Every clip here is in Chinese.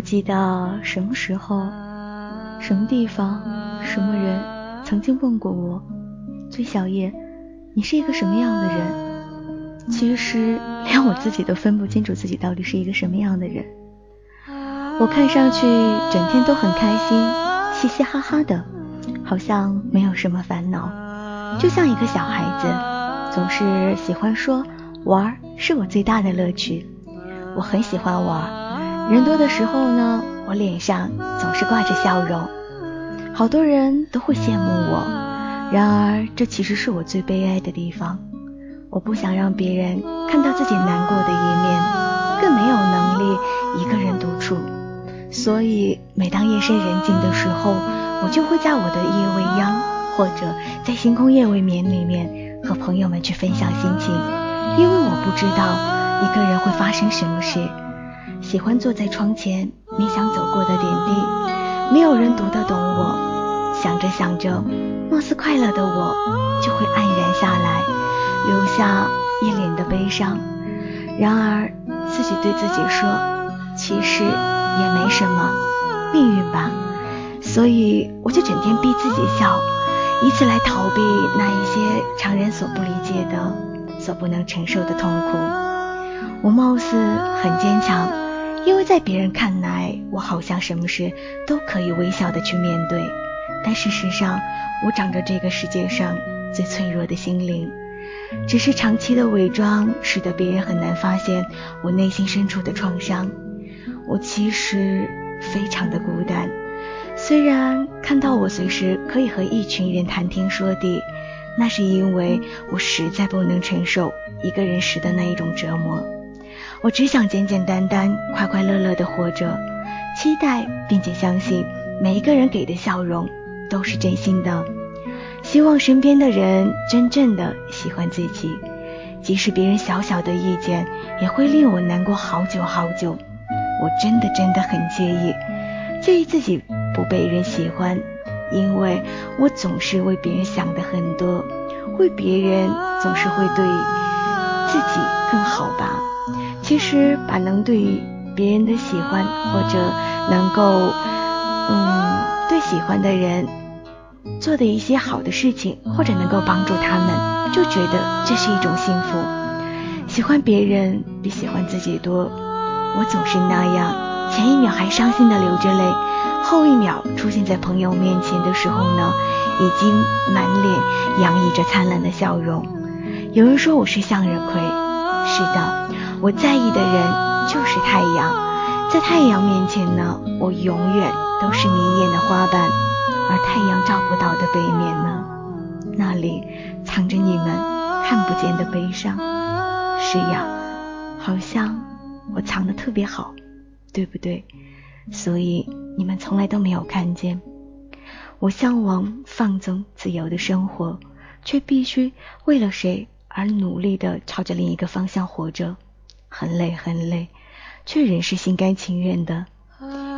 不记得什么时候、什么地方、什么人曾经问过我：“崔小叶，你是一个什么样的人？”其实连我自己都分不清楚自己到底是一个什么样的人。我看上去整天都很开心，嘻嘻哈哈的，好像没有什么烦恼，就像一个小孩子，总是喜欢说玩是我最大的乐趣。我很喜欢玩，人多的时候呢，我脸上总是挂着笑容，好多人都会羡慕我。然而，这其实是我最悲哀的地方。我不想让别人看到自己难过的一面，更没有能力一个人独处。所以，每当夜深人静的时候，我就会在我的夜未央，或者在星空夜未眠里面和朋友们去分享心情，因为我不知道。一个人会发生什么事？喜欢坐在窗前冥想走过的点滴，没有人读得懂我。想着想着，貌似快乐的我就会黯然下来，留下一脸的悲伤。然而自己对自己说，其实也没什么，命运吧。所以我就整天逼自己笑，以此来逃避那一些常人所不理解的、所不能承受的痛苦。我貌似很坚强，因为在别人看来，我好像什么事都可以微笑的去面对。但事实上，我长着这个世界上最脆弱的心灵，只是长期的伪装，使得别人很难发现我内心深处的创伤。我其实非常的孤单，虽然看到我随时可以和一群人谈天说地，那是因为我实在不能承受一个人时的那一种折磨。我只想简简单单、快快乐乐的活着，期待并且相信每一个人给的笑容都是真心的。希望身边的人真正的喜欢自己，即使别人小小的意见也会令我难过好久好久。我真的真的很介意，介意自己不被人喜欢，因为我总是为别人想的很多，为别人总是会对自己更好吧。其实把能对别人的喜欢，或者能够，嗯，对喜欢的人做的一些好的事情，或者能够帮助他们，就觉得这是一种幸福。喜欢别人比喜欢自己多，我总是那样，前一秒还伤心的流着泪，后一秒出现在朋友面前的时候呢，已经满脸洋溢着灿烂的笑容。有人说我是向日葵，是的。我在意的人就是太阳，在太阳面前呢，我永远都是明艳的花瓣，而太阳照不到的背面呢，那里藏着你们看不见的悲伤。是呀，好像我藏的特别好，对不对？所以你们从来都没有看见。我向往放纵自由的生活，却必须为了谁而努力的朝着另一个方向活着。很累很累，却仍是心甘情愿的。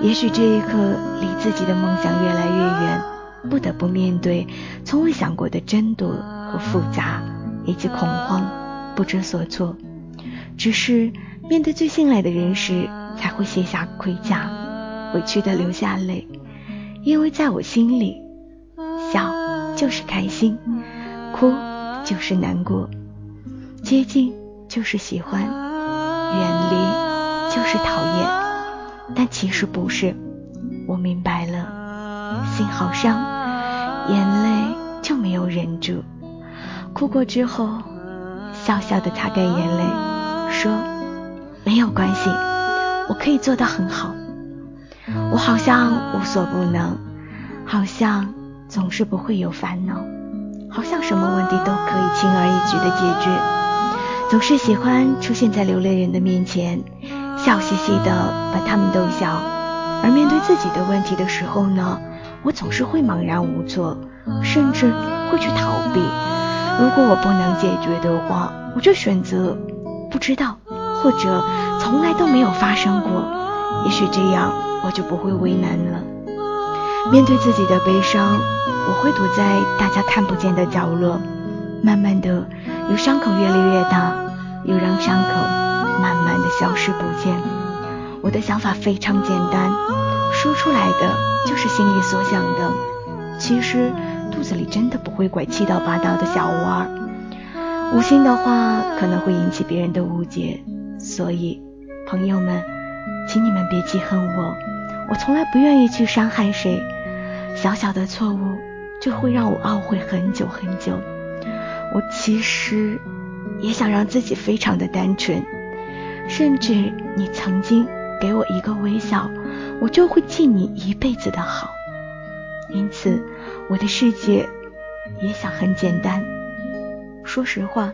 也许这一刻离自己的梦想越来越远，不得不面对从未想过的争夺和复杂，以及恐慌、不知所措。只是面对最信赖的人时，才会卸下盔甲，委屈的流下泪。因为在我心里，笑就是开心，哭就是难过，接近就是喜欢。远离就是讨厌，但其实不是。我明白了，心好伤，眼泪就没有忍住。哭过之后，笑笑的擦干眼泪，说没有关系，我可以做得很好。我好像无所不能，好像总是不会有烦恼，好像什么问题都可以轻而易举的解决。总是喜欢出现在流泪人的面前，笑嘻嘻的把他们逗笑。而面对自己的问题的时候呢，我总是会茫然无措，甚至会去逃避。如果我不能解决的话，我就选择不知道，或者从来都没有发生过。也许这样我就不会为难了。面对自己的悲伤，我会躲在大家看不见的角落，慢慢的。有伤口越来越大，又让伤口慢慢的消失不见。我的想法非常简单，说出来的就是心里所想的。其实肚子里真的不会拐七道八道的小弯儿，无心的话可能会引起别人的误解。所以，朋友们，请你们别记恨我，我从来不愿意去伤害谁。小小的错误就会让我懊悔很久很久。我其实也想让自己非常的单纯，甚至你曾经。给我一个微笑，我就会记你一辈子的好。因此，我的世界也想很简单。说实话，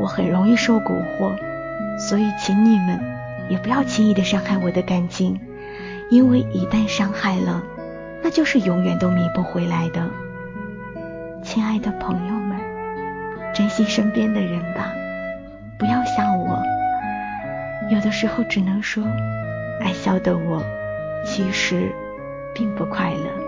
我很容易受蛊惑，所以请你们也不要轻易的伤害我的感情，因为一旦伤害了，那就是永远都弥补回来的。亲爱的朋友，珍惜身边的人吧，不要像我，有的时候只能说。爱笑的我，其实并不快乐。